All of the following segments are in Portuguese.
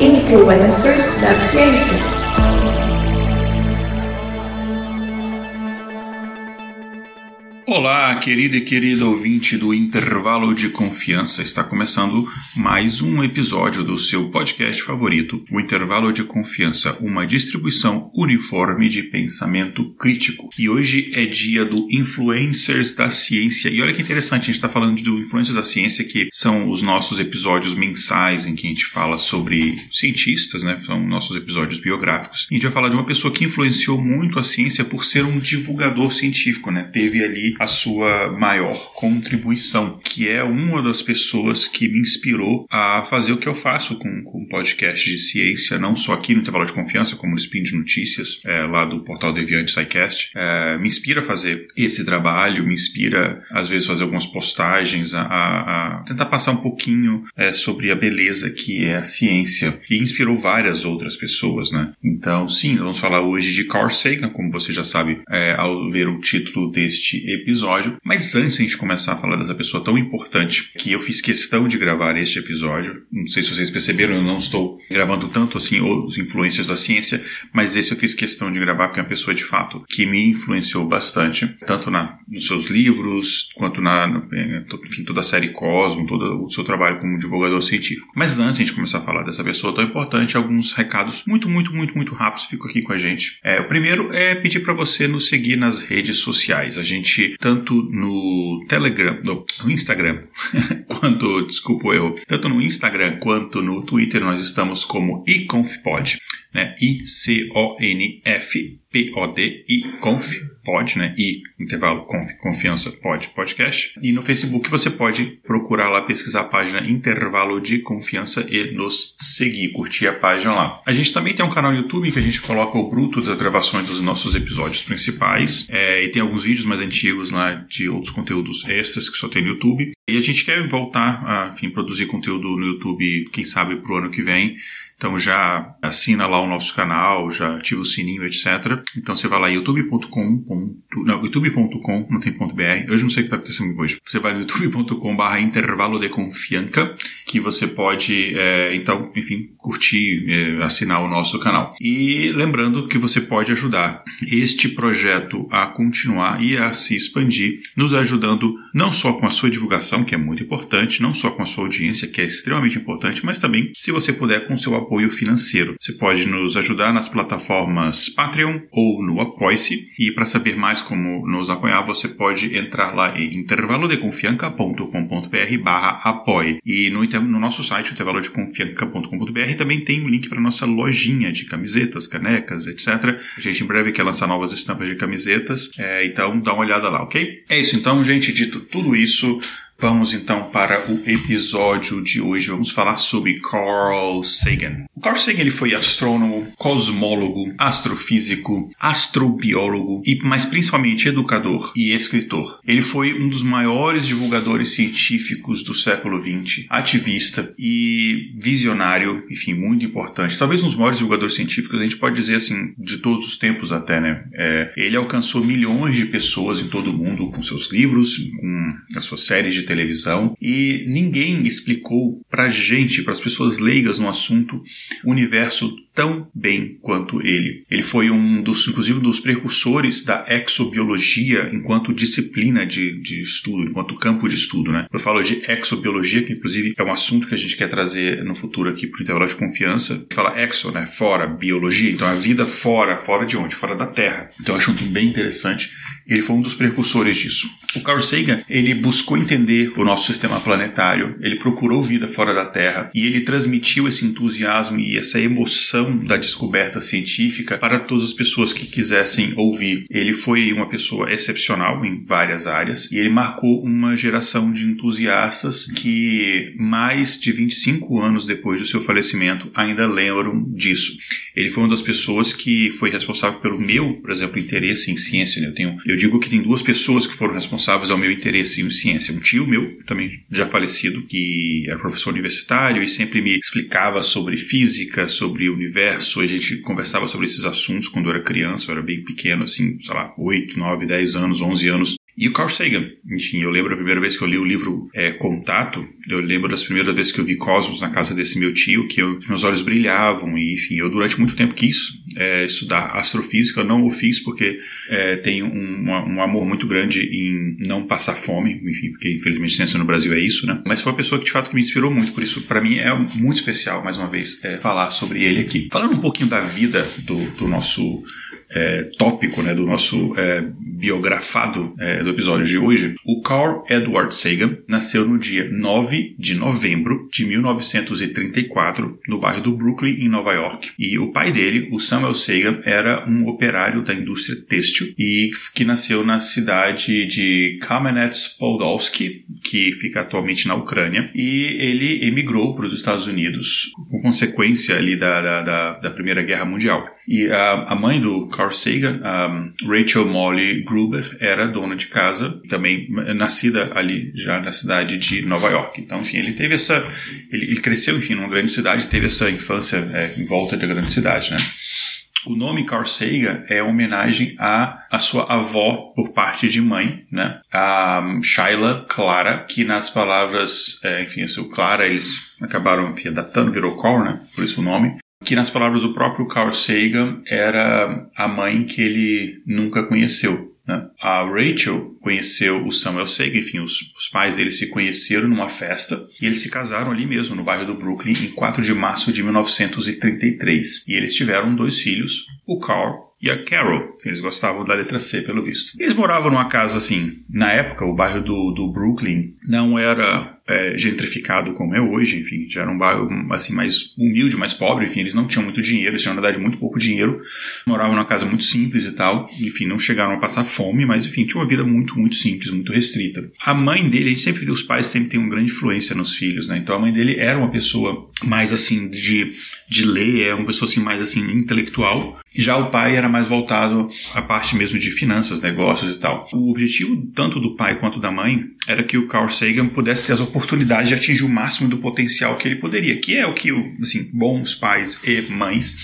Influencers da Ciência. Olá, querida e querido ouvinte do Intervalo de Confiança. Está começando mais um episódio do seu podcast favorito, o Intervalo de Confiança, uma distribuição uniforme de pensamento crítico. E hoje é dia do Influencers da Ciência. E olha que interessante, a gente está falando do Influencers da Ciência, que são os nossos episódios mensais em que a gente fala sobre cientistas, né? São nossos episódios biográficos. A gente vai falar de uma pessoa que influenciou muito a ciência por ser um divulgador científico, né? Teve ali a sua maior contribuição, que é uma das pessoas que me inspirou a fazer o que eu faço com, com podcast de ciência, não só aqui no Intervalo de Confiança, como no Spin de Notícias, é, lá do portal Deviante SciCast. É, me inspira a fazer esse trabalho, me inspira, às vezes, fazer algumas postagens, a, a, tentar passar um pouquinho é, sobre a beleza que é a ciência. E inspirou várias outras pessoas, né? Então, sim, vamos falar hoje de Carl Sagan, como você já sabe é, ao ver o título deste episódio. Mas antes de a gente começar a falar dessa pessoa tão importante, que eu fiz questão de gravar este episódio, não sei se vocês perceberam, eu não estou gravando tanto assim os influências da ciência, mas esse eu fiz questão de gravar porque é uma pessoa de fato que me influenciou bastante, tanto na, nos seus livros, quanto na, enfim, toda a série Cosmo, todo o seu trabalho como divulgador científico. Mas antes de a gente começar a falar dessa pessoa tão importante, alguns recados muito, muito, muito, muito rápidos ficam aqui com a gente. É, o primeiro é pedir para você nos seguir nas redes sociais. A gente tanto no Telegram, no, no Instagram, quanto, desculpa erro, tanto no Instagram quanto no Twitter nós estamos como iconfpod, né? I-C-O-N-F P-O-D e conf, pod, né? E intervalo conf, confiança, pod, podcast. E no Facebook você pode procurar lá, pesquisar a página Intervalo de Confiança e nos seguir, curtir a página lá. A gente também tem um canal no YouTube que a gente coloca o bruto das gravações dos nossos episódios principais. É, e tem alguns vídeos mais antigos lá de outros conteúdos extras que só tem no YouTube. E a gente quer voltar a, enfim, produzir conteúdo no YouTube, quem sabe, pro ano que vem. Então já assina lá o nosso canal, já ativa o sininho, etc. Então você vai lá youtube.com, não, youtube.com, não tem ponto .br, hoje não sei o que está acontecendo hoje. Você vai no youtube.com barra intervalo de que você pode, é, então, enfim, curtir, é, assinar o nosso canal. E lembrando que você pode ajudar este projeto a continuar e a se expandir, nos ajudando não só com a sua divulgação, que é muito importante, não só com a sua audiência, que é extremamente importante, mas também, se você puder, com seu apoio financeiro. Você pode nos ajudar nas plataformas Patreon ou no Apoice. E para saber mais como nos apoiar, você pode entrar lá em intervalodeconfianca.com.br barra apoie. E no, no nosso site, intervalodeconfianca.com.br, também tem um link para nossa lojinha de camisetas, canecas, etc. A gente em breve quer lançar novas estampas de camisetas, é, então dá uma olhada lá, ok? É isso então, gente. Dito tudo isso, Vamos então para o episódio de hoje. Vamos falar sobre Carl Sagan. O Carl Sagan ele foi astrônomo, cosmólogo, astrofísico, astrobiólogo e, mais principalmente, educador e escritor. Ele foi um dos maiores divulgadores científicos do século XX, ativista e visionário, enfim, muito importante. Talvez um dos maiores divulgadores científicos, a gente pode dizer assim, de todos os tempos até, né? É, ele alcançou milhões de pessoas em todo o mundo com seus livros, com as suas séries de televisão e ninguém explicou para gente, para as pessoas leigas no assunto, o universo tão bem quanto ele. Ele foi um dos, inclusive, dos precursores da exobiologia enquanto disciplina de, de estudo, enquanto campo de estudo, né? Eu falo de exobiologia, que inclusive é um assunto que a gente quer trazer no futuro aqui para o intervalo de confiança. Fala exo, né? Fora, biologia. Então a vida fora, fora de onde? Fora da Terra. Então acho um bem interessante. Ele foi um dos precursores disso. O Carl Sagan, ele buscou entender o nosso sistema planetário, ele procurou vida fora da Terra e ele transmitiu esse entusiasmo e essa emoção da descoberta científica para todas as pessoas que quisessem ouvir. Ele foi uma pessoa excepcional em várias áreas e ele marcou uma geração de entusiastas que mais de 25 anos depois do seu falecimento ainda lembram disso. Ele foi uma das pessoas que foi responsável pelo meu, por exemplo, interesse em ciência. Eu tenho, eu digo que tem duas pessoas que foram responsáveis ao meu interesse em ciência. Um tio meu, também já falecido, que era professor universitário e sempre me explicava sobre física, sobre o universo a gente conversava sobre esses assuntos quando eu era criança, eu era bem pequeno, assim, sei lá, 8, 9, 10 anos, 11 anos. E o Carl Sagan, enfim, eu lembro a primeira vez que eu li o livro é, Contato, eu lembro das primeiras vezes que eu vi Cosmos na casa desse meu tio, que eu, meus olhos brilhavam, e enfim, eu durante muito tempo quis é, estudar astrofísica, eu não o fiz porque é, tenho um, um, amor muito grande em não passar fome, enfim, porque infelizmente ciência no Brasil é isso, né? Mas foi uma pessoa que de fato que me inspirou muito, por isso para mim é muito especial, mais uma vez, é, falar sobre ele aqui. Falando um pouquinho da vida do, do nosso é, tópico né, do nosso é, biografado é, do episódio de hoje, o Carl Edward Sagan nasceu no dia 9 de novembro de 1934 no bairro do Brooklyn, em Nova York. E o pai dele, o Samuel Sagan, era um operário da indústria têxtil e que nasceu na cidade de Kamenets-Podolsky, que fica atualmente na Ucrânia. E ele emigrou para os Estados Unidos com consequência ali da, da, da, da Primeira Guerra Mundial. E a, a mãe do Carl Sagan, Rachel Molly Gruber, era dona de casa, também nascida ali já na cidade de Nova York. Então, enfim, ele teve essa. Ele, ele cresceu, enfim, numa grande cidade, teve essa infância é, em volta da grande cidade, né? O nome Carl Sagan é homenagem à, à sua avó por parte de mãe, né? A Shaila Clara, que nas palavras, é, enfim, o Clara, eles acabaram enfim, adaptando, virou Carl, né? Por isso o nome que nas palavras do próprio Carl Sagan era a mãe que ele nunca conheceu. Né? A Rachel conheceu o Samuel Sagan, enfim, os, os, pais dele se conheceram numa festa e eles se casaram ali mesmo, no bairro do Brooklyn, em 4 de março de 1933. E eles tiveram dois filhos, o Carl e a Carol, eles gostavam da letra C, pelo visto. Eles moravam numa casa assim, na época, o bairro do, do Brooklyn não era é, gentrificado como é hoje, enfim, já era um bairro assim mais humilde, mais pobre, enfim, eles não tinham muito dinheiro, eles tinham na verdade muito pouco dinheiro, moravam numa casa muito simples e tal, enfim, não chegaram a passar fome, mas enfim, tinha uma vida muito, muito simples, muito restrita. A mãe dele, a gente sempre os pais sempre têm uma grande influência nos filhos, né? Então a mãe dele era uma pessoa mais assim de, de ler, é uma pessoa assim mais assim intelectual, já o pai era mais voltado à parte mesmo de finanças, negócios e tal. O objetivo tanto do pai quanto da mãe era que o Carl Sagan pudesse ter as oportunidades oportunidade de atingir o máximo do potencial que ele poderia, que é o que assim, bons pais e mães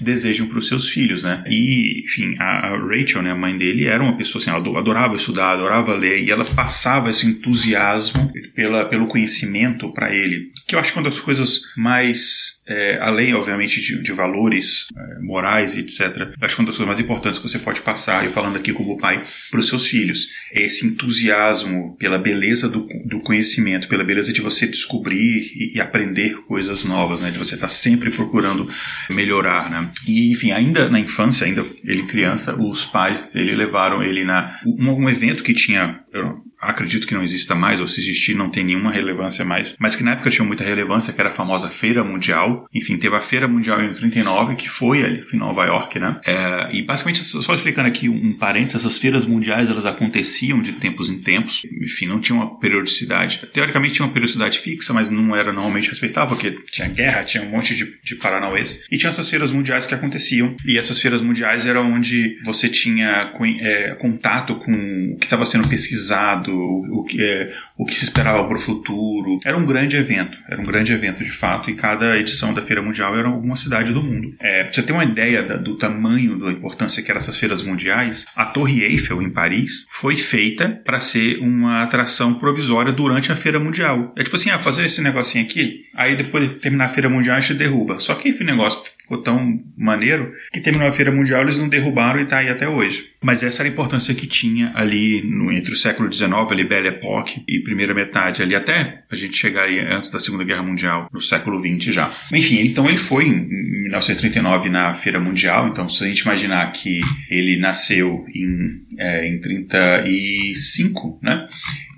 desejam para os seus filhos, né? E, enfim, a Rachel, né, a mãe dele, era uma pessoa assim, ela adorava estudar, adorava ler, e ela passava esse entusiasmo pela, pelo conhecimento para ele, que eu acho que é uma das coisas mais é, além, obviamente, de, de valores é, morais etc., acho que uma das coisas mais importantes que você pode passar, eu falando aqui como pai, para os seus filhos, é esse entusiasmo pela beleza do, do conhecimento, pela beleza de você descobrir e, e aprender coisas novas, né? de você estar tá sempre procurando melhorar. Né? E, enfim, ainda na infância, ainda ele criança, os pais ele levaram ele na um, um evento que tinha. Acredito que não exista mais, ou se existir não tem nenhuma relevância mais, mas que na época tinha muita relevância, que era a famosa Feira Mundial. Enfim, teve a Feira Mundial em 39, que foi ali em Nova York, né? É, e basicamente, só explicando aqui um parênteses, essas feiras mundiais, elas aconteciam de tempos em tempos, enfim, não tinha uma periodicidade. Teoricamente tinha uma periodicidade fixa, mas não era normalmente respeitável, porque tinha guerra, tinha um monte de, de paranauês. E tinha essas feiras mundiais que aconteciam, e essas feiras mundiais eram onde você tinha é, contato com o que estava sendo pesquisado, o, o, que, é, o que se esperava para o futuro. Era um grande evento, era um grande evento de fato, e cada edição da Feira Mundial era alguma cidade do mundo. É, pra você ter uma ideia da, do tamanho, da importância que eram essas feiras mundiais, a Torre Eiffel, em Paris, foi feita para ser uma atração provisória durante a Feira Mundial. É tipo assim, ah, fazer esse negocinho aqui, aí depois de terminar a Feira Mundial a gente derruba. Só que esse negócio ficou tão maneiro que terminou a Feira Mundial, eles não derrubaram e está aí até hoje. Mas essa era a importância que tinha ali no, entre o século XIX, ali Belle Époque, e primeira metade ali, até a gente chegar aí antes da Segunda Guerra Mundial, no século XX já. Enfim, então ele foi em 1939 na Feira Mundial, então se a gente imaginar que ele nasceu em, é, em 35, né?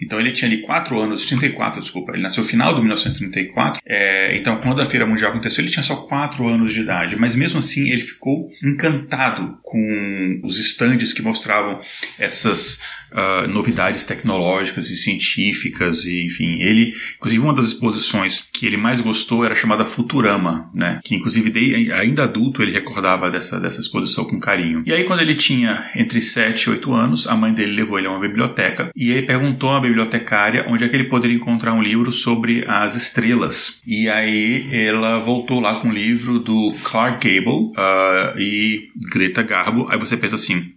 Então ele tinha ali 4 anos, 34, desculpa, ele nasceu no final de 1934, é, então quando a Feira Mundial aconteceu ele tinha só 4 anos de idade, mas mesmo assim ele ficou encantado com os estandes que mostravam essas uh, novidades tecnológicas e científicas, e enfim, ele, inclusive uma das exposições que ele mais gostou era chamada Futurama, né, que inclusive de, ainda adulto ele recordava dessa, dessa exposição com carinho. E aí quando ele tinha entre 7 e 8 anos, a mãe dele levou ele a uma biblioteca e ele perguntou à bibliotecária onde é que ele poderia encontrar um livro sobre as estrelas. E aí ela voltou lá com um livro do Clark Gable uh, e Greta Garbo. Aí você pensa assim,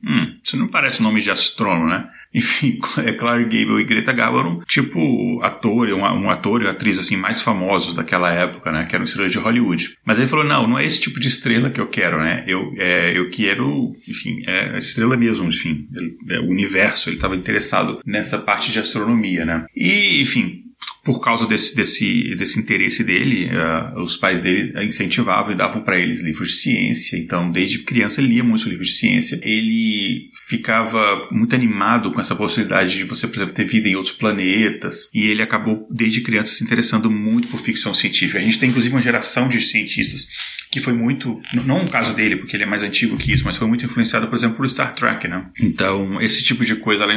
Isso não parece nome de astrônomo, né? Enfim, é Clark Gable e Greta Garbo tipo ator, um, um ator e atriz assim mais famosos daquela época, né? Que eram estrelas de Hollywood. Mas ele falou, não, não é esse tipo de estrela que eu quero, né? Eu, é, eu quero, enfim, é a estrela mesmo, enfim, ele, é o universo. Ele estava interessado nessa parte de astronomia, né? E, enfim, por causa desse, desse, desse interesse dele, uh, os pais dele incentivavam e davam para eles livros de ciência. Então, desde criança, ele lia muitos livros de ciência. Ele ficava muito animado com essa possibilidade de você, por exemplo, ter vida em outros planetas. E ele acabou, desde criança, se interessando muito por ficção científica. A gente tem, inclusive, uma geração de cientistas que foi muito, não o caso dele, porque ele é mais antigo que isso, mas foi muito influenciado, por exemplo, por Star Trek, né? Então, esse tipo de coisa é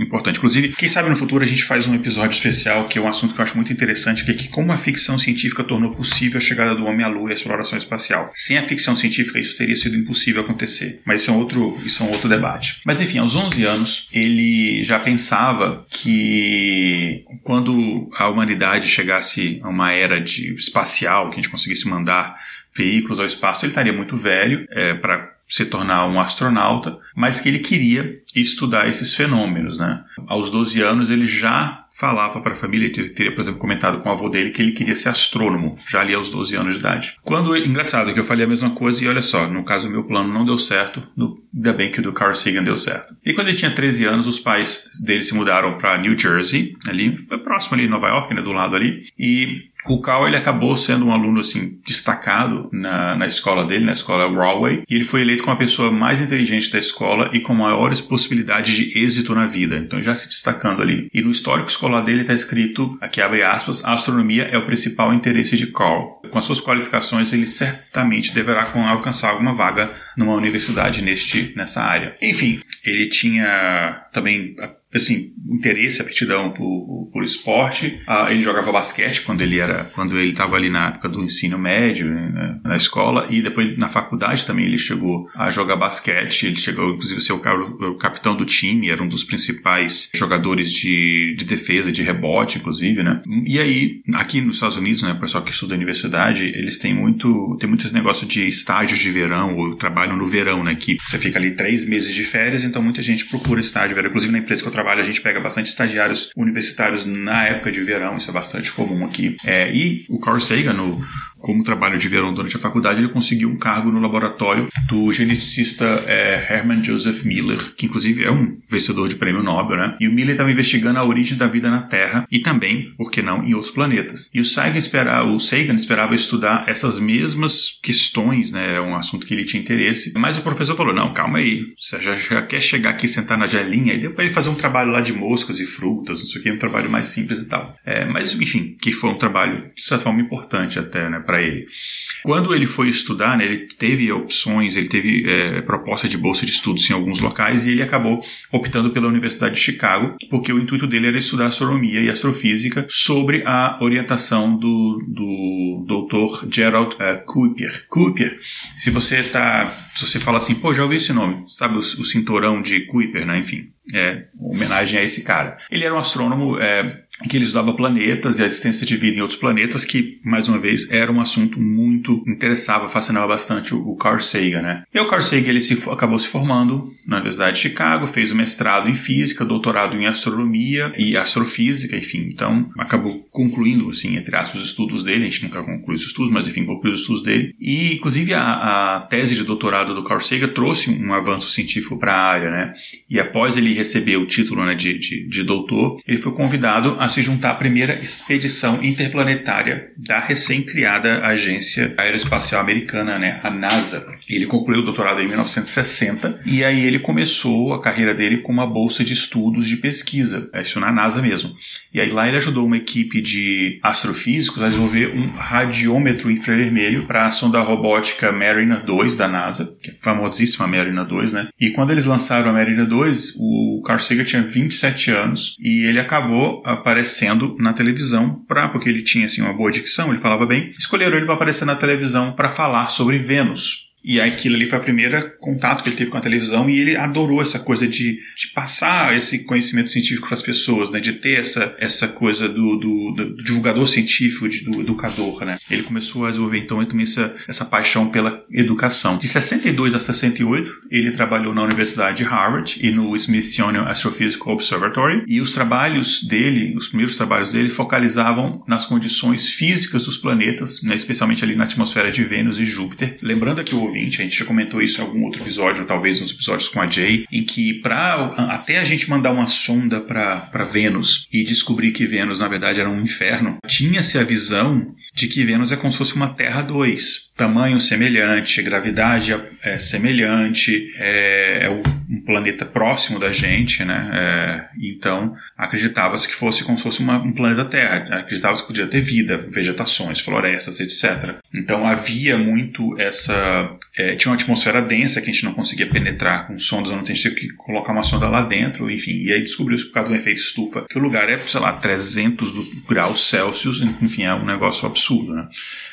importante. Inclusive, quem sabe no futuro a gente faz um episódio especial, que é um assunto que eu acho muito interessante, que é que como a ficção científica tornou possível a chegada do homem à Lua e a exploração espacial. Sem a ficção científica, isso teria sido impossível acontecer. Mas isso é um outro, isso é um outro debate. Mas enfim, aos 11 anos, ele já pensava que quando a humanidade chegasse a uma era de espacial, que a gente conseguisse mandar veículos ao espaço, ele estaria muito velho é, para se tornar um astronauta, mas que ele queria estudar esses fenômenos. Né? Aos 12 anos, ele já falava para a família, teria, por exemplo, comentado com o avô dele que ele queria ser astrônomo, já ali aos 12 anos de idade. Quando, engraçado, que eu falei a mesma coisa e olha só, no caso, o meu plano não deu certo, no, ainda bem que o do Carl Sagan deu certo. E quando ele tinha 13 anos, os pais dele se mudaram para New Jersey, ali, próximo ali, Nova York, né, do lado ali, e o Cal ele acabou sendo um aluno assim destacado na, na escola dele, na escola Broadway, e ele foi eleito como a pessoa mais inteligente da escola e com maiores possibilidades de êxito na vida. Então já se destacando ali. E no histórico escolar dele está escrito, aqui abre aspas, a astronomia é o principal interesse de Carl. Com as suas qualificações, ele certamente deverá alcançar alguma vaga numa universidade neste, nessa área. Enfim, ele tinha também assim, interesse, aptidão por, por esporte. Ah, ele jogava basquete quando ele era, quando ele estava ali na época do ensino médio, né, na escola, e depois na faculdade também ele chegou a jogar basquete. Ele chegou, inclusive, a ser o, o capitão do time, era um dos principais jogadores de, de defesa, de rebote, inclusive, né? E aí, aqui nos Estados Unidos, né, o pessoal que estuda universidade, eles têm muito, tem muito esse negócio de estágios de verão, ou trabalho no verão, né? Que você fica ali três meses de férias, então muita gente procura estágio de verão. Inclusive na empresa que eu trabalho, a gente pega bastante estagiários universitários na época de verão, isso é bastante comum aqui. É, e o Carl Sagan, no, como trabalho de verão durante a faculdade, ele conseguiu um cargo no laboratório do geneticista é, Hermann Joseph Miller, que inclusive é um vencedor de prêmio Nobel, né? E o Miller estava investigando a origem da vida na Terra e também, por que não, em outros planetas. E o Sagan, espera, o Sagan esperava estudar essas mesmas questões, né? É um assunto que ele tinha interesse. Mas o professor falou: não, calma aí, você já, já quer chegar aqui sentar na gelinha e depois fazer um trabalho lá de moscas e frutas, não sei o que, um trabalho mais simples e tal. É, mas, enfim, que foi um trabalho de certa forma importante até, né? Para ele. Quando ele foi estudar, né, ele teve opções, ele teve é, proposta de bolsa de estudos em alguns locais e ele acabou optando pela Universidade de Chicago, porque o intuito dele era estudar astronomia e astrofísica sobre a orientação do, do Dr. Gerald uh, Kuiper. Kuiper, se você tá, se você fala assim, pô, já ouvi esse nome, sabe o, o cinturão de Kuiper, né? Enfim, é, homenagem a esse cara. Ele era um astrônomo é, que ele estudava planetas e a existência de vida em outros planetas, que, mais uma vez, era um assunto muito interessava, fascinava bastante o, Carl Sagan, né? E o Carl Sagan, ele se, acabou se formando na Universidade de Chicago, fez o mestrado em física, doutorado em astronomia e astrofísica, enfim, então acabou concluindo, assim, entre aspas, os estudos dele, a gente nunca concluiu os estudos, mas enfim, concluiu os estudos dele. E, inclusive, a, a tese de doutorado do Carl Sagan trouxe um avanço científico para a área, né? E após ele receber o título né, de, de, de doutor, ele foi convidado a se juntar à primeira expedição interplanetária da recém-criada Agência Aeroespacial Americana, né, a NASA. Ele concluiu o doutorado em 1960 e aí ele começou a carreira dele com uma bolsa de estudos de pesquisa, é isso na NASA mesmo. E aí lá ele ajudou uma equipe de astrofísicos a desenvolver um radiômetro infravermelho para a sonda robótica Mariner 2 da NASA, que é a famosíssima Mariner 2, né? E quando eles lançaram a Mariner 2, o Carl Sagan tinha 27 anos e ele acabou aparecendo na televisão para porque ele tinha assim uma boa dicção, ele falava bem. Escolheram ele para aparecer na televisão para falar sobre Vênus. E aquilo ali foi a primeira contato que ele teve com a televisão e ele adorou essa coisa de, de passar esse conhecimento científico para as pessoas, né? De ter essa, essa coisa do, do, do divulgador científico, de, do educador, né? Ele começou a desenvolver então também essa, essa paixão pela educação. De 62 a 68, ele trabalhou na Universidade de Harvard e no Smithsonian Astrophysical Observatory e os trabalhos dele, os primeiros trabalhos dele focalizavam nas condições físicas dos planetas, né? especialmente ali na atmosfera de Vênus e Júpiter. Lembrando aqui o ouvinte, a gente já comentou isso em algum outro episódio, ou talvez nos episódios com a Jay, em que para até a gente mandar uma sonda para Vênus e descobrir que Vênus na verdade era um inferno, tinha-se a visão de que Vênus é como se fosse uma Terra 2. Tamanho semelhante, gravidade é semelhante, é, é um planeta próximo da gente, né? É, então acreditava-se que fosse como se fosse uma, um planeta Terra. Acreditava-se que podia ter vida, vegetações, florestas, etc. Então havia muito essa. É, tinha uma atmosfera densa que a gente não conseguia penetrar com sondas, não tinha que colocar uma sonda lá dentro, enfim. E aí descobriu-se por causa do efeito estufa que o lugar é, sei lá, 300 graus Celsius, enfim, é um negócio absurdo, né?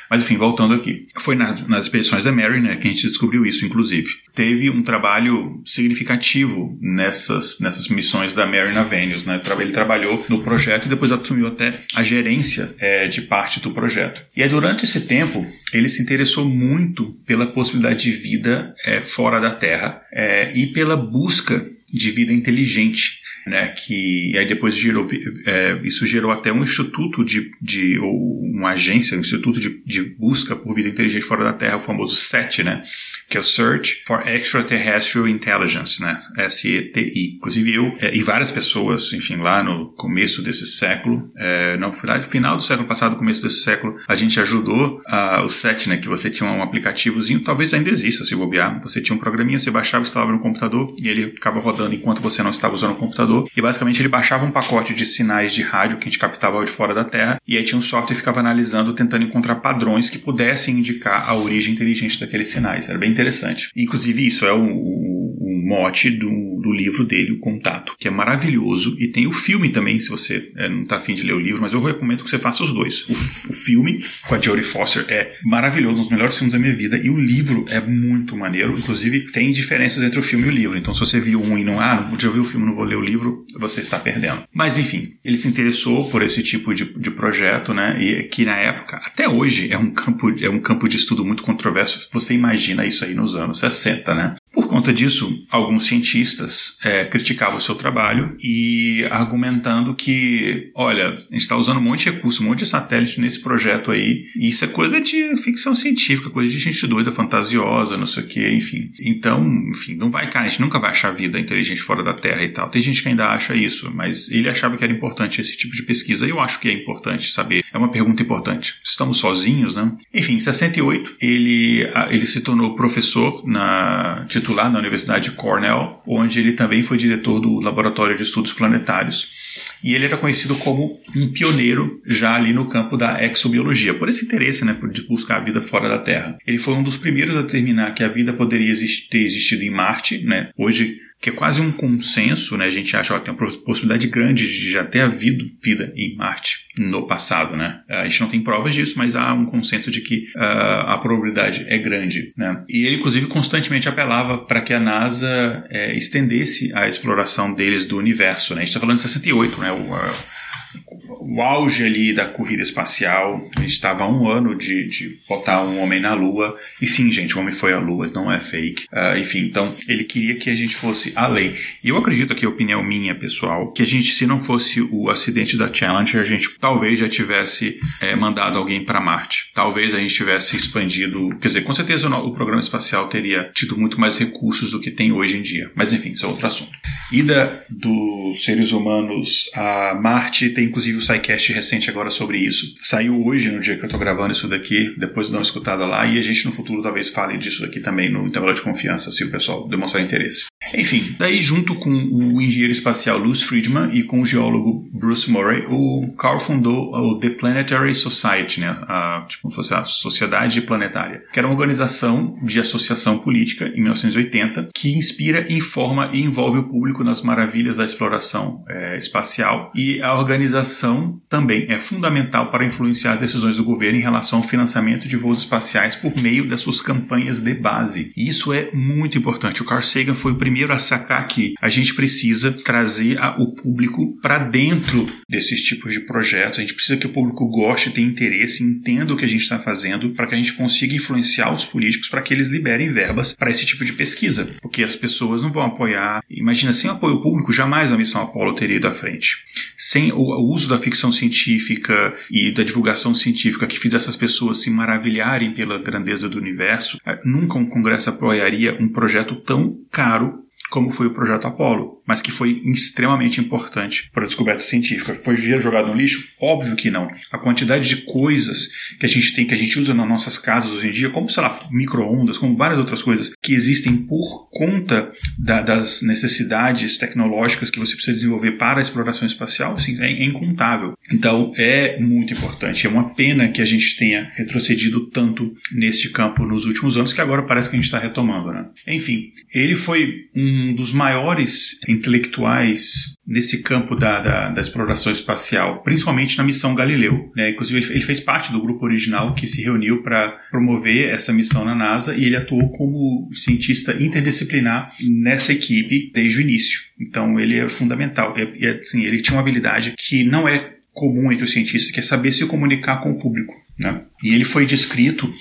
Mas enfim, voltando aqui. Foi nas, nas expedições da Mary né, que a gente descobriu isso, inclusive. Teve um trabalho significativo nessas, nessas missões da Mary na Venus. Né? Ele trabalhou no projeto e depois assumiu até a gerência é, de parte do projeto. E aí, durante esse tempo, ele se interessou muito pela possibilidade de vida é, fora da Terra é, e pela busca de vida inteligente né, que e aí depois gerou, é, isso gerou até um instituto de, de ou uma agência, um instituto de, de busca por vida inteligente fora da Terra, o famoso SET, né, que é o Search for Extraterrestrial Intelligence, né, SETI. Inclusive eu é, e várias pessoas, enfim, lá no começo desse século, é, no final do século passado, começo desse século, a gente ajudou o SET, né, que você tinha um aplicativozinho, talvez ainda exista se bobear, você tinha um programinha, você baixava, instalava no computador e ele ficava rodando enquanto você não estava usando o computador computador e basicamente ele baixava um pacote de sinais de rádio que a gente captava de fora da Terra e aí tinha um software que ficava analisando, tentando encontrar padrões que pudessem indicar a origem inteligente daqueles sinais. Era bem interessante. Inclusive isso é o, o, o mote do, do livro dele, O Contato, que é maravilhoso e tem o filme também, se você é, não está afim de ler o livro, mas eu recomendo que você faça os dois. O, o filme com a Jodie Foster é maravilhoso, um dos melhores filmes da minha vida e o livro é muito maneiro. Inclusive tem diferenças entre o filme e o livro. Então se você viu um e não, ah, podia ver o filme, não vou ler o livro, você está perdendo. Mas enfim, ele se interessou por esse tipo de, de projeto, né? E que na época, até hoje, é um campo, é um campo de estudo muito controverso. Você imagina isso aí nos anos 60, né? Por conta disso, alguns cientistas é, criticavam o seu trabalho e argumentando que, olha, a gente está usando um monte de recurso, um monte de satélite nesse projeto aí, e isso é coisa de ficção científica, coisa de gente doida, fantasiosa, não sei o que, enfim. Então, enfim, não vai, cara, a gente nunca vai achar vida inteligente fora da Terra e tal. Tem gente que ainda acha isso, mas ele achava que era importante esse tipo de pesquisa, e eu acho que é importante saber. É uma pergunta importante. Estamos sozinhos, né? Enfim, em 68, ele, ele se tornou professor na titular na Universidade de Cornell, onde ele também foi diretor do Laboratório de Estudos Planetários. E ele era conhecido como um pioneiro já ali no campo da exobiologia, por esse interesse né, por buscar a vida fora da Terra. Ele foi um dos primeiros a determinar que a vida poderia ter existido em Marte. Né? Hoje que é quase um consenso, né? A gente acha que tem uma possibilidade grande de já ter havido vida em Marte no passado, né? A gente não tem provas disso, mas há um consenso de que uh, a probabilidade é grande, né? E ele, inclusive, constantemente apelava para que a NASA é, estendesse a exploração deles do universo, né? A gente está falando de 68, né? O, uh, o auge ali da corrida espacial. A gente estava há um ano de, de botar um homem na Lua. E sim, gente, o homem foi à Lua, não é fake. Uh, enfim, então ele queria que a gente fosse além. E eu acredito aqui, a opinião minha, pessoal, que a gente, se não fosse o acidente da Challenger, a gente talvez já tivesse é, mandado alguém para Marte. Talvez a gente tivesse expandido. Quer dizer, com certeza o, o programa espacial teria tido muito mais recursos do que tem hoje em dia. Mas enfim, isso é outro assunto. Ida dos seres humanos a Marte tem inclusive o SciCast recente agora sobre isso. Saiu hoje, no dia que eu estou gravando isso daqui, depois de dar uma escutada lá, e a gente no futuro talvez fale disso aqui também no intervalo de confiança, se o pessoal demonstrar interesse. Enfim, daí junto com o engenheiro espacial Luz Friedman e com o geólogo Bruce Murray, o Carl fundou o The Planetary Society, né? a, tipo, a Sociedade Planetária, que era uma organização de associação política em 1980 que inspira, informa e envolve o público nas maravilhas da exploração é, espacial e a organização também é fundamental para influenciar as decisões do governo em relação ao financiamento de voos espaciais por meio das suas campanhas de base. E isso é muito importante. O Carl Sagan foi o primeiro a sacar que a gente precisa trazer a, o público para dentro desses tipos de projetos. A gente precisa que o público goste, tenha interesse, entenda o que a gente está fazendo para que a gente consiga influenciar os políticos para que eles liberem verbas para esse tipo de pesquisa. Porque as pessoas não vão apoiar. Imagina, sem apoio público, jamais a missão Apollo teria ido à frente. Sem o, o uso da ficção científica e da divulgação científica que fiz essas pessoas se maravilharem pela grandeza do universo, eh, nunca um congresso apoiaria um projeto tão caro como foi o projeto Apollo, mas que foi extremamente importante para a descoberta científica. Foi dinheiro jogado no lixo? Óbvio que não. A quantidade de coisas que a gente tem, que a gente usa nas nossas casas hoje em dia, como, sei lá, micro-ondas, como várias outras coisas, que existem por conta da, das necessidades tecnológicas que você precisa desenvolver para a exploração espacial, assim, é, é incontável. Então, é muito importante. É uma pena que a gente tenha retrocedido tanto neste campo nos últimos anos, que agora parece que a gente está retomando, né? Enfim, ele foi um um dos maiores intelectuais nesse campo da, da, da, exploração espacial, principalmente na missão Galileu. Né? Inclusive, ele, ele, fez parte do grupo original que se reuniu para promover essa missão na NASA e ele atuou como cientista interdisciplinar nessa equipe desde o início. Então, ele é fundamental. E, assim, ele tinha uma habilidade que não é comum entre os cientistas, que é saber se comunicar com o público. Né? E ele foi descrito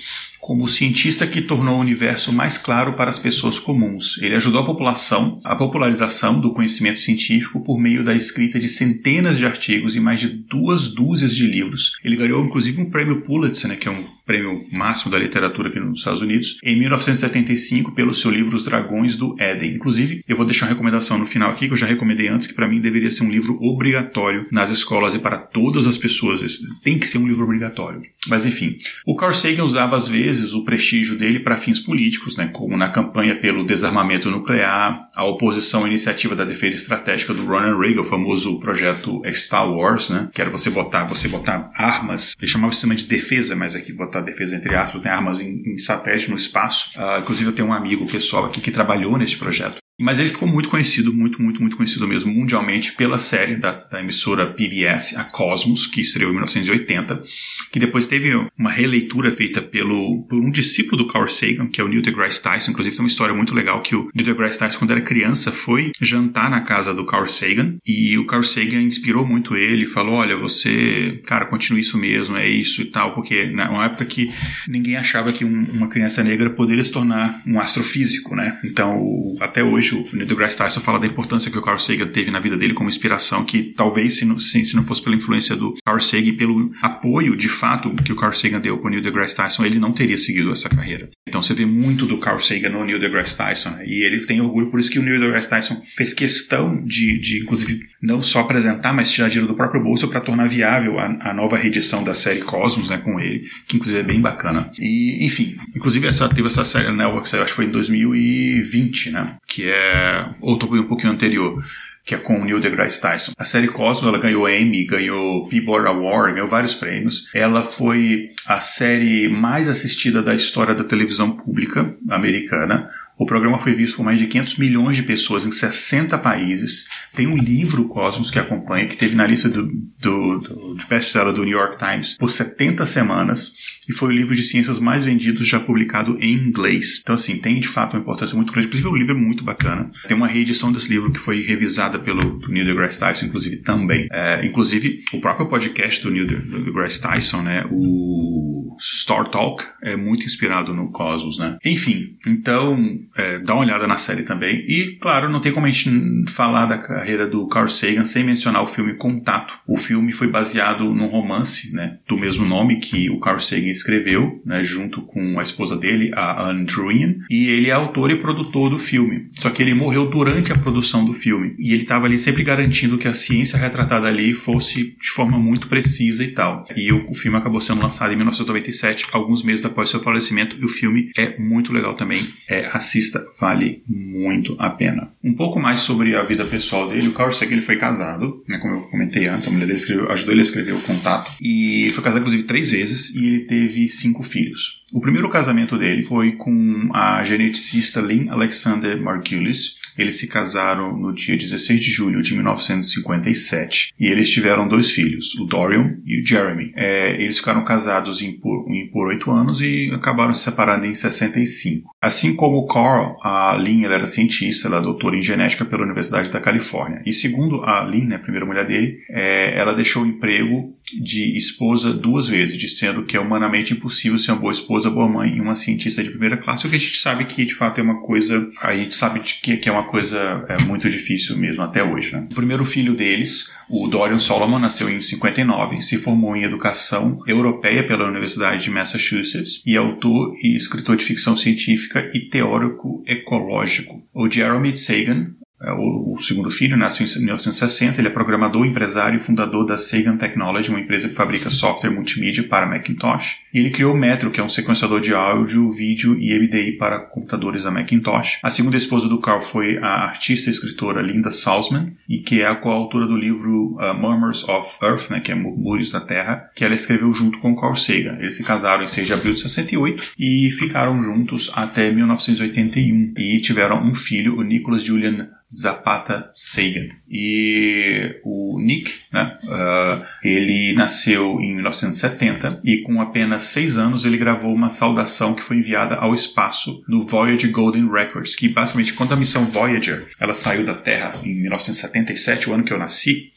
como o cientista que tornou o universo mais claro para as pessoas comuns. Ele ajudou a população à popularização do conhecimento científico por meio da escrita de centenas de artigos e mais de duas dúzias de livros. Ele ganhou inclusive um prêmio Pulitzer, né, que é um prêmio máximo da literatura aqui nos Estados Unidos, em 1975 pelo seu livro Os Dragões do Éden. Inclusive, eu vou deixar uma recomendação no final aqui que eu já recomendei antes, que para mim deveria ser um livro obrigatório nas escolas e para todas as pessoas. Tem que ser um livro obrigatório. Mas enfim, o Carl Sagan usava às vezes o prestígio dele para fins políticos, né, como na campanha pelo desarmamento nuclear, a oposição à iniciativa da defesa estratégica do Ronald Reagan, o famoso projeto Star Wars, né, que era você botar, você botar armas, ele chamava o sistema de defesa, mas aqui botar defesa entre aspas, tem armas em, em satélite no espaço. Uh, inclusive eu tenho um amigo pessoal aqui que trabalhou nesse projeto. Mas ele ficou muito conhecido, muito, muito, muito conhecido mesmo mundialmente pela série da, da, emissora PBS, a Cosmos, que estreou em 1980, que depois teve uma releitura feita pelo, por um discípulo do Carl Sagan, que é o Neil deGrasse Tyson. Inclusive tem uma história muito legal que o Neil deGrasse Tyson, quando era criança, foi jantar na casa do Carl Sagan e o Carl Sagan inspirou muito ele, falou, olha, você, cara, continue isso mesmo, é isso e tal, porque na uma época que ninguém achava que um, uma criança negra poderia se tornar um astrofísico, né? Então, até hoje o Neil deGrasse Tyson fala da importância que o Carl Sagan teve na vida dele como inspiração, que talvez se não, se, se não fosse pela influência do Carl Sagan e pelo apoio de fato que o Carl Sagan deu para o Neil deGrasse Tyson, ele não teria seguido essa carreira. Então você vê muito do Carl Sagan no Neil deGrasse Tyson, né? e ele tem orgulho, por isso que o Neil deGrasse Tyson fez questão de, de inclusive, não só apresentar, mas tirar dinheiro do próprio bolso para tornar viável a, a, nova reedição da série Cosmos, né, com ele, que inclusive é bem bacana. E, enfim, inclusive essa, teve essa série né, que acho que foi em 2020, né, que é é, outro um pouquinho anterior, que é com o Neil deGrasse Tyson. A série Cosmos, ela ganhou Emmy, ganhou Peabody Award, ganhou vários prêmios. Ela foi a série mais assistida da história da televisão pública americana. O programa foi visto por mais de 500 milhões de pessoas em 60 países. Tem um livro, Cosmos, que acompanha, que teve na lista do, do, do, de best-seller do New York Times por 70 semanas e foi o livro de ciências mais vendido já publicado em inglês. Então, assim, tem de fato uma importância muito grande. Inclusive, o livro é muito bacana. Tem uma reedição desse livro que foi revisada pelo Neil deGrasse Tyson, inclusive, também. É, inclusive, o próprio podcast do Neil deGrasse Tyson, né, o Star Talk, é muito inspirado no Cosmos, né? Enfim, então, é, dá uma olhada na série também. E, claro, não tem como a gente falar da carreira do Carl Sagan sem mencionar o filme Contato. O filme foi baseado num romance, né, do mesmo nome que o Carl Sagan escreveu, né, junto com a esposa dele, a Anne Druyan, e ele é autor e produtor do filme. Só que ele morreu durante a produção do filme, e ele estava ali sempre garantindo que a ciência retratada ali fosse de forma muito precisa e tal. E o, o filme acabou sendo lançado em 1997, alguns meses após seu falecimento, e o filme é muito legal também. É, assista, vale muito a pena. Um pouco mais sobre a vida pessoal dele, o Carl Sagan ele foi casado, né, como eu comentei antes, a mulher dele escreveu, ajudou ele a escrever o contato, e foi casado inclusive três vezes, e ele teve cinco filhos. O primeiro casamento dele foi com a geneticista Lynn Alexander Margulis. Eles se casaram no dia 16 de julho de 1957 e eles tiveram dois filhos, o Dorian e o Jeremy. É, eles ficaram casados em por oito anos e acabaram se separando em 65. Assim como Carl, a Lynn ela era cientista, ela é doutora em genética pela Universidade da Califórnia. E segundo a Lynn, né, a primeira mulher dele, é, ela deixou o emprego de esposa duas vezes, dizendo que é humanamente impossível ser uma boa esposa, boa mãe e uma cientista de primeira classe, o que a gente sabe que de fato é uma coisa, a gente sabe que, é uma coisa é, muito difícil mesmo até hoje. Né? O primeiro filho deles, o Dorian Solomon, nasceu em 59, se formou em educação europeia pela Universidade de Massachusetts e é autor e escritor de ficção científica e teórico ecológico. O Jeremy Sagan o, o, segundo filho nasceu em 1960. Ele é programador, empresário e fundador da Sagan Technology, uma empresa que fabrica software multimídia para Macintosh. Ele criou o Metro, que é um sequenciador de áudio, vídeo e MDI para computadores da Macintosh. A segunda esposa do Carl foi a artista e escritora Linda Salzman, e que é a coautora do livro uh, Murmurs of Earth, né, que é Murmúrios da Terra, que ela escreveu junto com Carl Sagan. Eles se casaram em 6 de abril de 68 e ficaram juntos até 1981 e tiveram um filho, o Nicholas Julian Zapata Sagan. E o Nick, né, uh, ele nasceu em 1970 e com apenas seis anos ele gravou uma saudação que foi enviada ao espaço no Voyager Golden Records, que basicamente quando a missão Voyager ela saiu da Terra em 1977, o ano que eu nasci,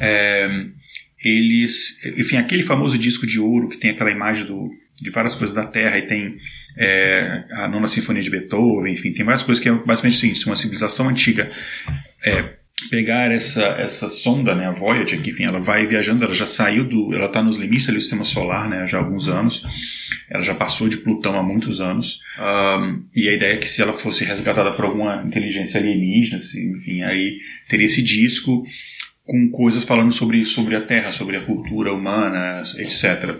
é, eles, enfim, aquele famoso disco de ouro que tem aquela imagem do, de várias coisas da Terra e tem é, a nona sinfonia de Beethoven, enfim, tem várias coisas que é basicamente seguinte, uma civilização antiga é, pegar essa, essa sonda, né, a Voyager, que enfim, ela vai viajando, ela já saiu do, ela está nos limites do sistema solar, né, já há alguns anos, ela já passou de Plutão há muitos anos, um, e a ideia é que se ela fosse resgatada por alguma inteligência alienígena, assim, enfim, aí teria esse disco com coisas falando sobre, sobre a Terra, sobre a cultura humana, etc.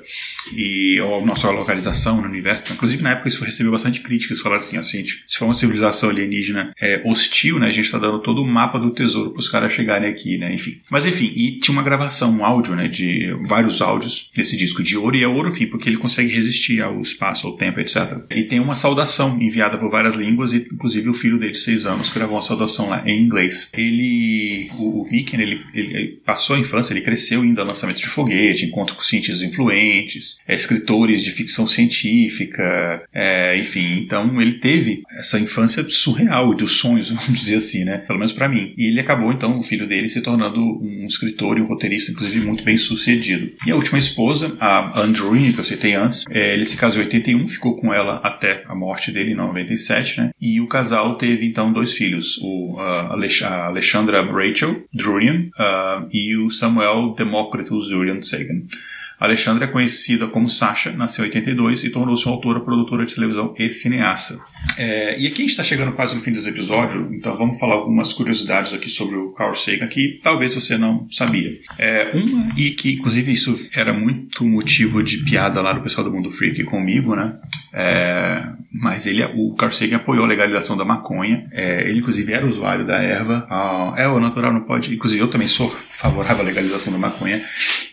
E a nossa localização no universo. Inclusive, na época, isso recebeu bastante críticas. Falaram assim, assim se for uma civilização alienígena é, hostil, né, a gente está dando todo o mapa do tesouro para os caras chegarem aqui, né, enfim. Mas, enfim, e tinha uma gravação, um áudio, né, de vários áudios desse disco de ouro, e é ouro, enfim, porque ele consegue resistir ao espaço, ao tempo, etc. E tem uma saudação enviada por várias línguas, e inclusive o filho dele de seis anos gravou uma saudação lá em inglês. Ele, o, o Mickey, ele ele, passou a infância, ele cresceu indo a lançamentos de foguete, encontro com cientistas influentes, é, escritores de ficção científica, é, enfim. Então ele teve essa infância surreal dos sonhos, vamos dizer assim, né? Pelo menos para mim. E ele acabou, então, o filho dele se tornando um escritor e um roteirista, inclusive, muito bem sucedido. E a última esposa, a Andrewine, que eu citei antes, é, ele se casou em 81, ficou com ela até a morte dele em 97, né? E o casal teve, então, dois filhos, o, Alexandra Rachel Drurian, uh, e o Samuel Demócritus Julian Sagan. Alexandra é conhecida como Sasha, nasceu em 82 e tornou-se uma autora, produtora de televisão e cineasta. É, e aqui a gente está chegando quase no fim desse episódio, então vamos falar algumas curiosidades aqui sobre o Carl Sagan que talvez você não sabia. É, uma, e que inclusive isso era muito motivo de piada lá do pessoal do Mundo Freak comigo, né? É, mas ele, o Carl Sagan apoiou a legalização da maconha. É, ele, inclusive, era usuário da erva. Ah, é, o natural não pode. Inclusive, eu também sou favorável à legalização da maconha.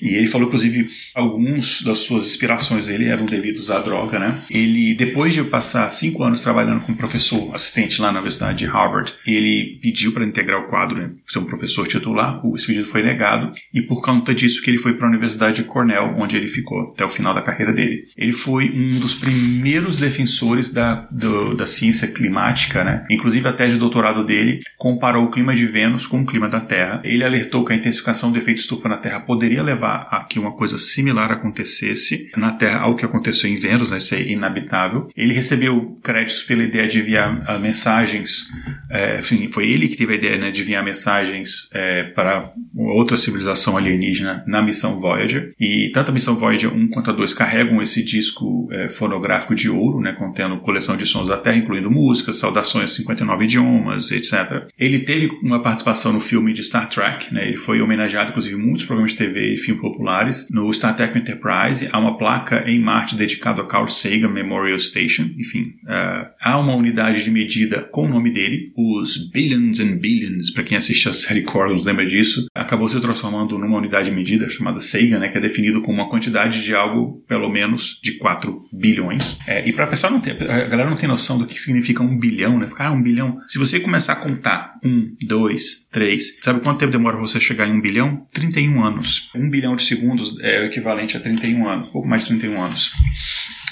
E ele falou, inclusive, alguns das suas inspirações dele eram devidos à droga, né? Ele, depois de passar cinco anos trabalhando como professor assistente lá na Universidade de Harvard, ele pediu para integrar o quadro, né, ser um professor titular. Esse pedido foi negado e por conta disso que ele foi para a Universidade de Cornell, onde ele ficou até o final da carreira dele. Ele foi um dos primeiros defensores da, do, da ciência climática, né? Inclusive a tese de doutorado dele comparou o clima de Vênus com o clima da Terra. Ele alertou que a intenção intensificação do efeito estufa na Terra poderia levar a que uma coisa similar acontecesse na Terra ao que aconteceu em Vênus, né, ser inabitável. Ele recebeu créditos pela ideia de enviar uh, mensagens, é, enfim, foi ele que teve a ideia né, de enviar mensagens é, para outra civilização alienígena na missão Voyager. E tanto a missão Voyager 1 quanto a 2 carregam esse disco é, fonográfico de ouro, né, contendo coleção de sons da Terra, incluindo músicas, saudações 59 idiomas, etc. Ele teve uma participação no filme de Star Trek, né, ele foi homenageado, inclusive, muitos programas de TV e filmes populares. No Star Trek Enterprise há uma placa em Marte dedicada a Carl Sagan Memorial Station. Enfim, uh, há uma unidade de medida com o nome dele, os Billions and Billions, para quem assiste a série Cordons lembra disso, acabou se transformando numa unidade de medida chamada Sagan, né, que é definido como uma quantidade de algo, pelo menos, de 4 bilhões. É, e para a pessoa não ter, a galera não tem noção do que significa um bilhão, né? Ficar, ah, um bilhão. Se você começar a contar um, dois, três, sabe quanto tempo demora você chegar em um bilhão? 31 anos. Um bilhão de segundos é o equivalente a 31 anos, pouco mais de 31 anos.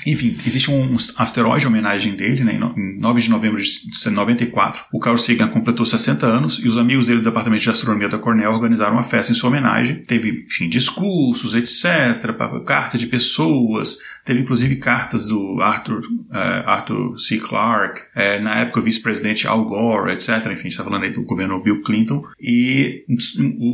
Enfim, existe um asteroide em homenagem dele, né, em 9 de novembro de 94. O Carl Sagan completou 60 anos e os amigos dele do Departamento de Astronomia da Cornell organizaram uma festa em sua homenagem. Teve, enfim, discursos, etc., cartas de pessoas, teve inclusive cartas do Arthur, uh, Arthur C. Clarke, uh, na época o vice-presidente Al Gore, etc. Enfim, a gente está falando aí do governo Bill Clinton. E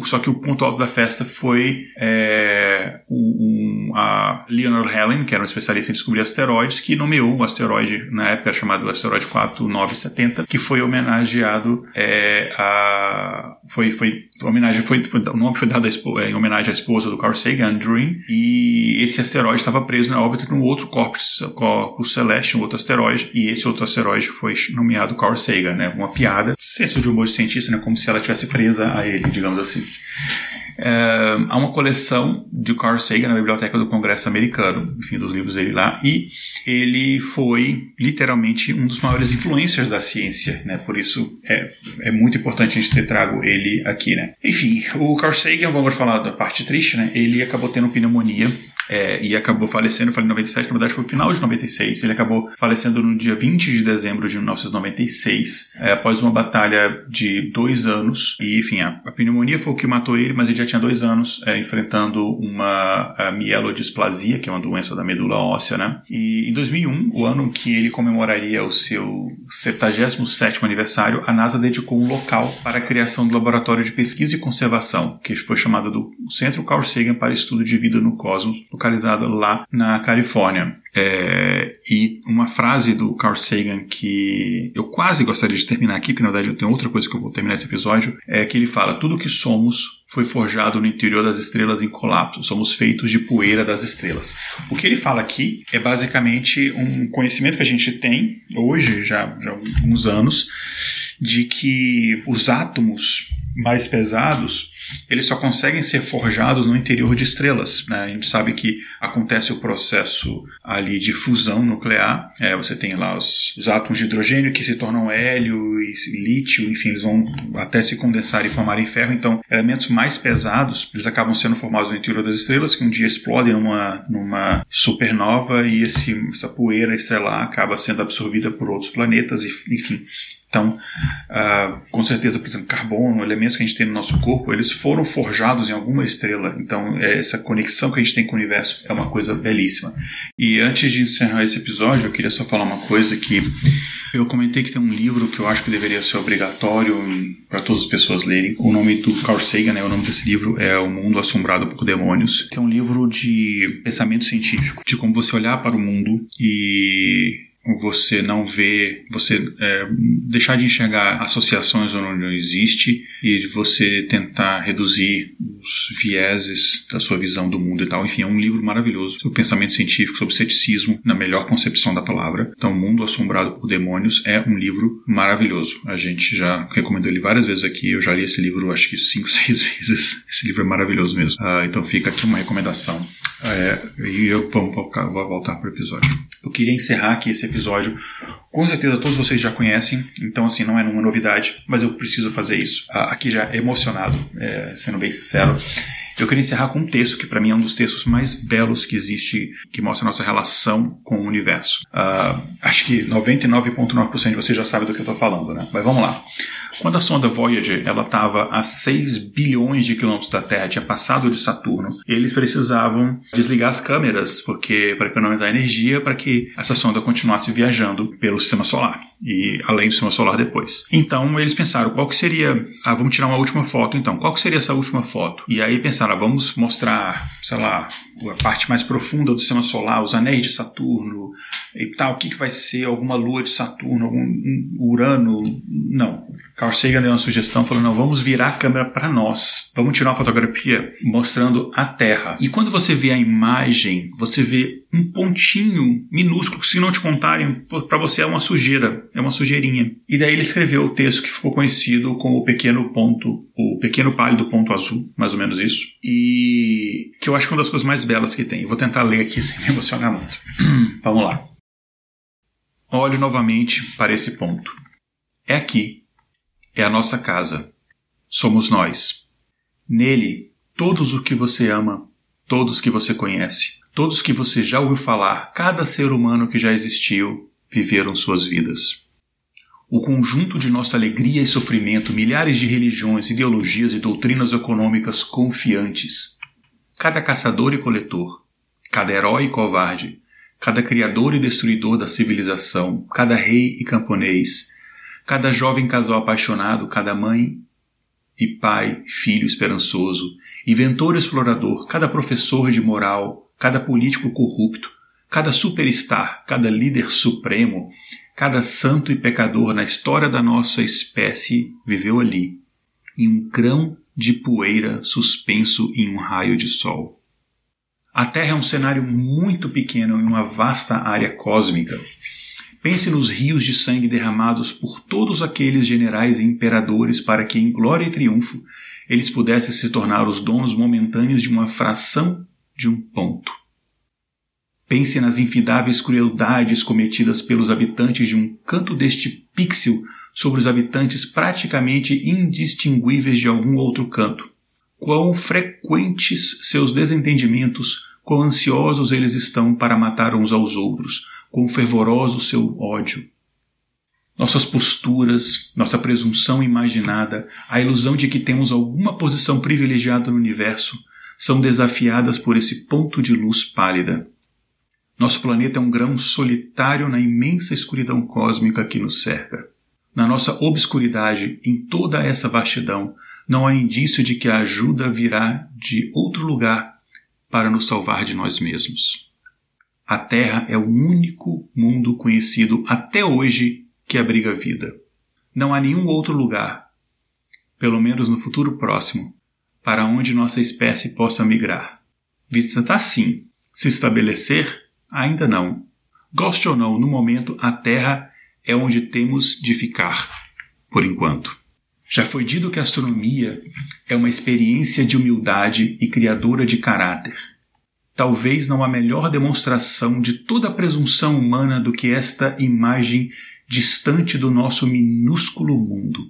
só que o ponto alto da festa foi é, um, a Leonard Helen, que era um especialista em descobrir de asteroides, que nomeou o asteroide, na época chamado asteroide 4970, que foi homenageado a. Foi, foi, homenagem, foi, foi, o nome foi dado a, em homenagem à esposa do Carl Sagan, Andrew, e esse asteroide estava preso na órbita de um outro corpus, corpus celeste, um outro asteroide, e esse outro asteroide foi nomeado Carl Sagan, né? Uma piada, senso de humor de cientista, né? Como se ela tivesse presa a ele, digamos assim. É, há uma coleção de Carl Sagan na biblioteca do Congresso americano, enfim, dos livros dele lá, e ele foi literalmente um dos maiores influencers da ciência, né? Por isso é, é muito importante a gente ter trago ele aqui, né? Enfim, o Carl Sagan, vamos falar da parte triste, né? Ele acabou tendo pneumonia é, e acabou falecendo, eu falei 97, na verdade foi o final de 96. Ele acabou falecendo no dia 20 de dezembro de 1996, é, após uma batalha de dois anos. E, enfim, a, a, pneumonia foi o que matou ele, mas ele já tinha dois anos é, enfrentando uma mielodisplasia, que é uma doença da medula óssea, né? E em 2001, o ano que ele comemoraria o seu 77º aniversário, a NASA dedicou um local para a criação do laboratório de pesquisa e conservação, que foi chamado do Centro Carl Sagan para Estudo de Vida no Cosmos, localizada lá na Califórnia. É, e uma frase do Carl Sagan que eu quase gostaria de terminar aqui, porque na verdade eu tenho outra coisa que eu vou terminar esse episódio, é que ele fala: tudo que somos foi forjado no interior das estrelas em colapso. Somos feitos de poeira das estrelas. O que ele fala aqui é basicamente um conhecimento que a gente tem hoje, já, já há alguns anos, de que os átomos mais pesados eles só conseguem ser forjados no interior de estrelas. Né? A gente sabe que acontece o processo ali de fusão nuclear. É, você tem lá os, os, átomos de hidrogênio que se tornam hélio e lítio, enfim, eles vão até se condensar e formarem ferro. Então, elementos mais pesados, eles acabam sendo formados no interior das estrelas, que um dia explodem numa, numa supernova e esse, essa poeira estrelar acaba sendo absorvida por outros planetas, e, enfim, então, uh, com certeza, por exemplo, carbono, elementos que a gente tem no nosso corpo, eles foram forjados em alguma estrela. Então, é, essa conexão que a gente tem com o universo é uma coisa belíssima. E antes de encerrar esse episódio, eu queria só falar uma coisa que eu comentei que tem um livro que eu acho que deveria ser obrigatório para todas as pessoas lerem. O nome do Carl Sagan, né, o nome desse livro é O Mundo Assombrado por Demônios, que é um livro de pensamento científico, de como você olhar para o mundo e você não vê, você é, deixar de enxergar associações onde não existe e de você tentar reduzir os vieses da sua visão do mundo e tal. Enfim, é um livro maravilhoso sobre pensamento científico, sobre ceticismo, na melhor concepção da palavra. Então, Mundo Assombrado por Demônios é um livro maravilhoso. A gente já recomendou ele várias vezes aqui. Eu já li esse livro, acho que cinco, seis vezes. Esse livro é maravilhoso mesmo. Uh, então, fica aqui uma recomendação. É, e eu vamos vou voltar para o episódio. Eu queria encerrar aqui esse episódio. Com certeza todos vocês já conhecem, então assim não é nenhuma novidade, mas eu preciso fazer isso. Uh, aqui já emocionado, é, sendo bem sincero. Eu queria encerrar com um texto que para mim é um dos textos mais belos que existe, que mostra a nossa relação com o universo. Uh, acho que 99,9% de vocês já sabem do que eu estou falando, né? Mas vamos lá. Quando a sonda Voyager ela estava a 6 bilhões de quilômetros da Terra, tinha passado de Saturno, eles precisavam desligar as câmeras porque para economizar energia para que essa sonda continuasse viajando pelo sistema solar e além do sistema solar depois. Então eles pensaram qual que seria, ah, vamos tirar uma última foto então. Qual que seria essa última foto? E aí pensaram, ah, vamos mostrar, sei lá, a parte mais profunda do sistema solar, os anéis de Saturno e tal. O que, que vai ser alguma lua de Saturno, algum Urano? Não. Carl Sagan deu uma sugestão, falou: não, vamos virar a câmera para nós. Vamos tirar uma fotografia mostrando a Terra. E quando você vê a imagem, você vê um pontinho minúsculo que, se não te contarem, para você é uma sujeira, é uma sujeirinha. E daí ele escreveu o texto que ficou conhecido como o pequeno ponto, o pequeno pálido ponto azul, mais ou menos isso. E que eu acho que é uma das coisas mais belas que tem. Vou tentar ler aqui sem me emocionar muito. Vamos lá. Olhe novamente para esse ponto. É aqui é a nossa casa. Somos nós. Nele, todos o que você ama, todos que você conhece, todos que você já ouviu falar, cada ser humano que já existiu, viveram suas vidas. O conjunto de nossa alegria e sofrimento, milhares de religiões, ideologias e doutrinas econômicas confiantes. Cada caçador e coletor, cada herói e covarde, cada criador e destruidor da civilização, cada rei e camponês, cada jovem casal apaixonado, cada mãe e pai, filho esperançoso, inventor explorador, cada professor de moral, cada político corrupto, cada superstar, cada líder supremo, cada santo e pecador na história da nossa espécie viveu ali, em um grão de poeira suspenso em um raio de sol. A Terra é um cenário muito pequeno em uma vasta área cósmica. Pense nos rios de sangue derramados por todos aqueles generais e imperadores para que, em glória e triunfo, eles pudessem se tornar os donos momentâneos de uma fração de um ponto. Pense nas infindáveis crueldades cometidas pelos habitantes de um canto deste pixel sobre os habitantes praticamente indistinguíveis de algum outro canto. Quão frequentes seus desentendimentos, quão ansiosos eles estão para matar uns aos outros, quão fervoroso seu ódio. Nossas posturas, nossa presunção imaginada, a ilusão de que temos alguma posição privilegiada no universo, são desafiadas por esse ponto de luz pálida. Nosso planeta é um grão solitário na imensa escuridão cósmica que nos cerca. Na nossa obscuridade, em toda essa vastidão, não há indício de que a ajuda virá de outro lugar para nos salvar de nós mesmos. A Terra é o único mundo conhecido até hoje que abriga vida. Não há nenhum outro lugar, pelo menos no futuro próximo, para onde nossa espécie possa migrar. Vista está sim. Se estabelecer, ainda não. Goste ou não, no momento a Terra é onde temos de ficar, por enquanto. Já foi dito que a astronomia é uma experiência de humildade e criadora de caráter talvez não há melhor demonstração de toda a presunção humana do que esta imagem distante do nosso minúsculo mundo.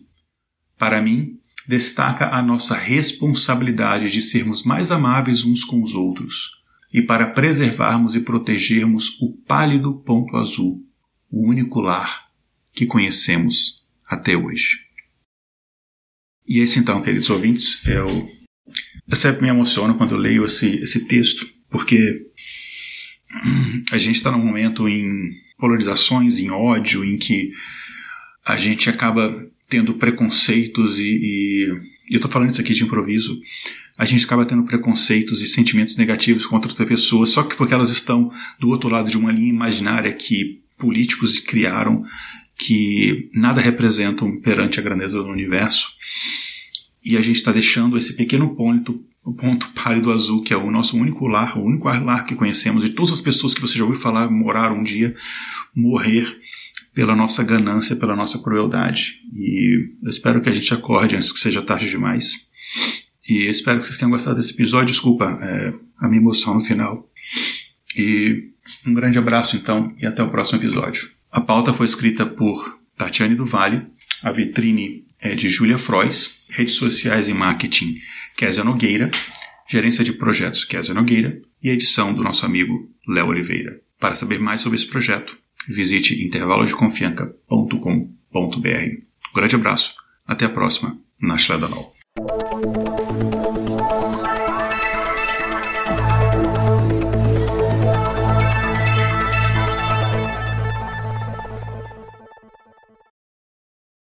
Para mim, destaca a nossa responsabilidade de sermos mais amáveis uns com os outros e para preservarmos e protegermos o pálido ponto azul, o único lar que conhecemos até hoje. E esse então, queridos ouvintes, é o... eu sempre me emociono quando leio esse, esse texto, porque a gente está num momento em polarizações, em ódio, em que a gente acaba tendo preconceitos e, e, eu estou falando isso aqui de improviso, a gente acaba tendo preconceitos e sentimentos negativos contra outras pessoas só que porque elas estão do outro lado de uma linha imaginária que políticos criaram que nada representam perante a grandeza do universo e a gente está deixando esse pequeno ponto o ponto pálido azul, que é o nosso único lar, o único lar que conhecemos, e todas as pessoas que você já ouviu falar moraram um dia, morrer pela nossa ganância, pela nossa crueldade. E eu espero que a gente acorde antes que seja tarde demais. E espero que vocês tenham gostado desse episódio. Desculpa é, a minha emoção no final. E um grande abraço então e até o próximo episódio. A pauta foi escrita por Tatiane do Vale, a vitrine é de Julia Frois, redes sociais e marketing Késia Nogueira, gerência de projetos Kézia Nogueira e edição do nosso amigo Léo Oliveira. Para saber mais sobre esse projeto, visite intervalodeconfianca.com.br. Um grande abraço, até a próxima, na Danol.